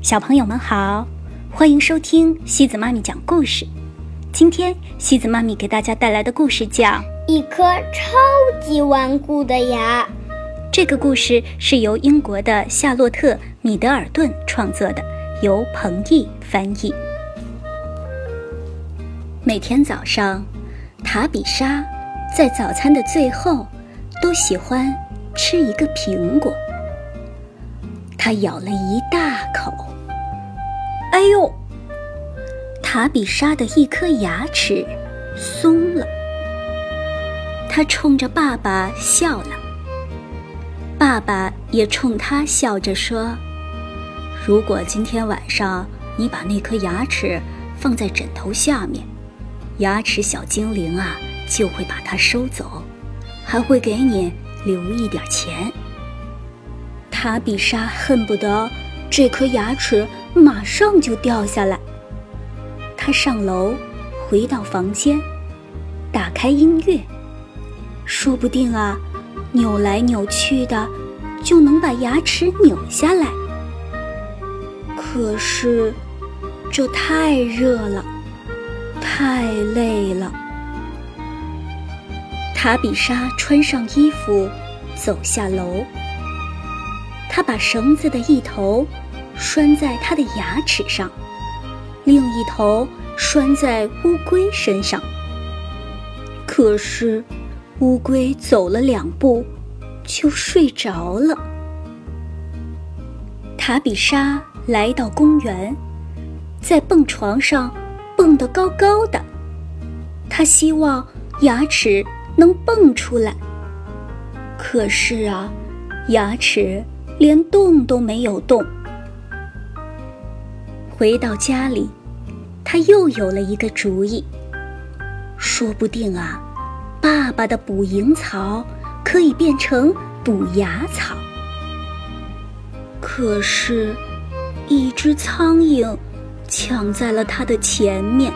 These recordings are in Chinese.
小朋友们好，欢迎收听西子妈咪讲故事。今天西子妈咪给大家带来的故事叫《一颗超级顽固的牙》。这个故事是由英国的夏洛特·米德尔顿创作的，由彭毅翻译。每天早上，塔比莎在早餐的最后都喜欢吃一个苹果。她咬了一大口，哎呦！塔比莎的一颗牙齿松了。她冲着爸爸笑了，爸爸也冲她笑着说：“如果今天晚上你把那颗牙齿放在枕头下面，牙齿小精灵啊就会把它收走，还会给你留一点钱。”塔比莎恨不得这颗牙齿马上就掉下来。他上楼，回到房间，打开音乐，说不定啊，扭来扭去的就能把牙齿扭下来。可是，这太热了，太累了。塔比莎穿上衣服，走下楼。他把绳子的一头拴在他的牙齿上，另一头拴在乌龟身上。可是，乌龟走了两步就睡着了。塔比莎来到公园，在蹦床上蹦得高高的，她希望牙齿能蹦出来。可是啊，牙齿。连动都没有动。回到家里，他又有了一个主意。说不定啊，爸爸的捕蝇草可以变成捕牙草。可是，一只苍蝇抢在了他的前面。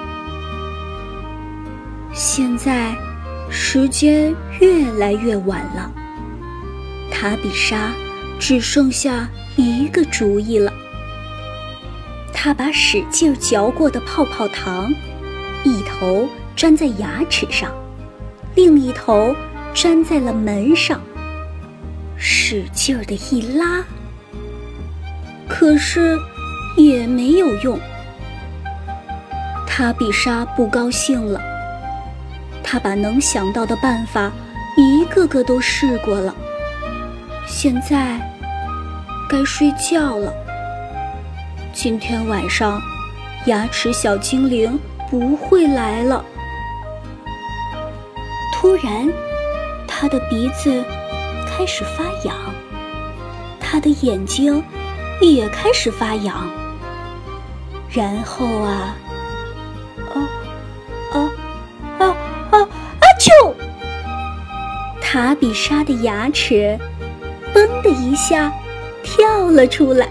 现在，时间越来越晚了。塔比莎。只剩下一个主意了。他把使劲嚼过的泡泡糖，一头粘在牙齿上，另一头粘在了门上，使劲的一拉，可是也没有用。塔比莎不高兴了，他把能想到的办法一个个都试过了，现在。该睡觉了。今天晚上，牙齿小精灵不会来了。突然，他的鼻子开始发痒，他的眼睛也开始发痒。然后啊，啊啊啊啊啊！啾！塔比莎的牙齿“嘣”的一下。跳了出来。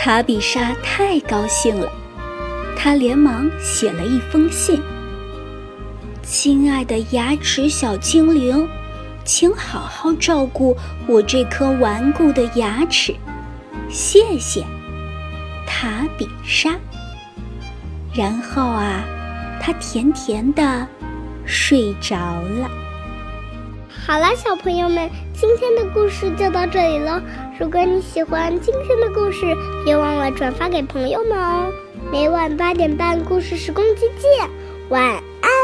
塔比莎太高兴了，她连忙写了一封信：“亲爱的牙齿小精灵，请好好照顾我这颗顽固的牙齿，谢谢，塔比莎。”然后啊，她甜甜的睡着了。好了，小朋友们，今天的故事就到这里了。如果你喜欢今天的故事，别忘了转发给朋友们哦。每晚八点半，故事时光机见，晚安。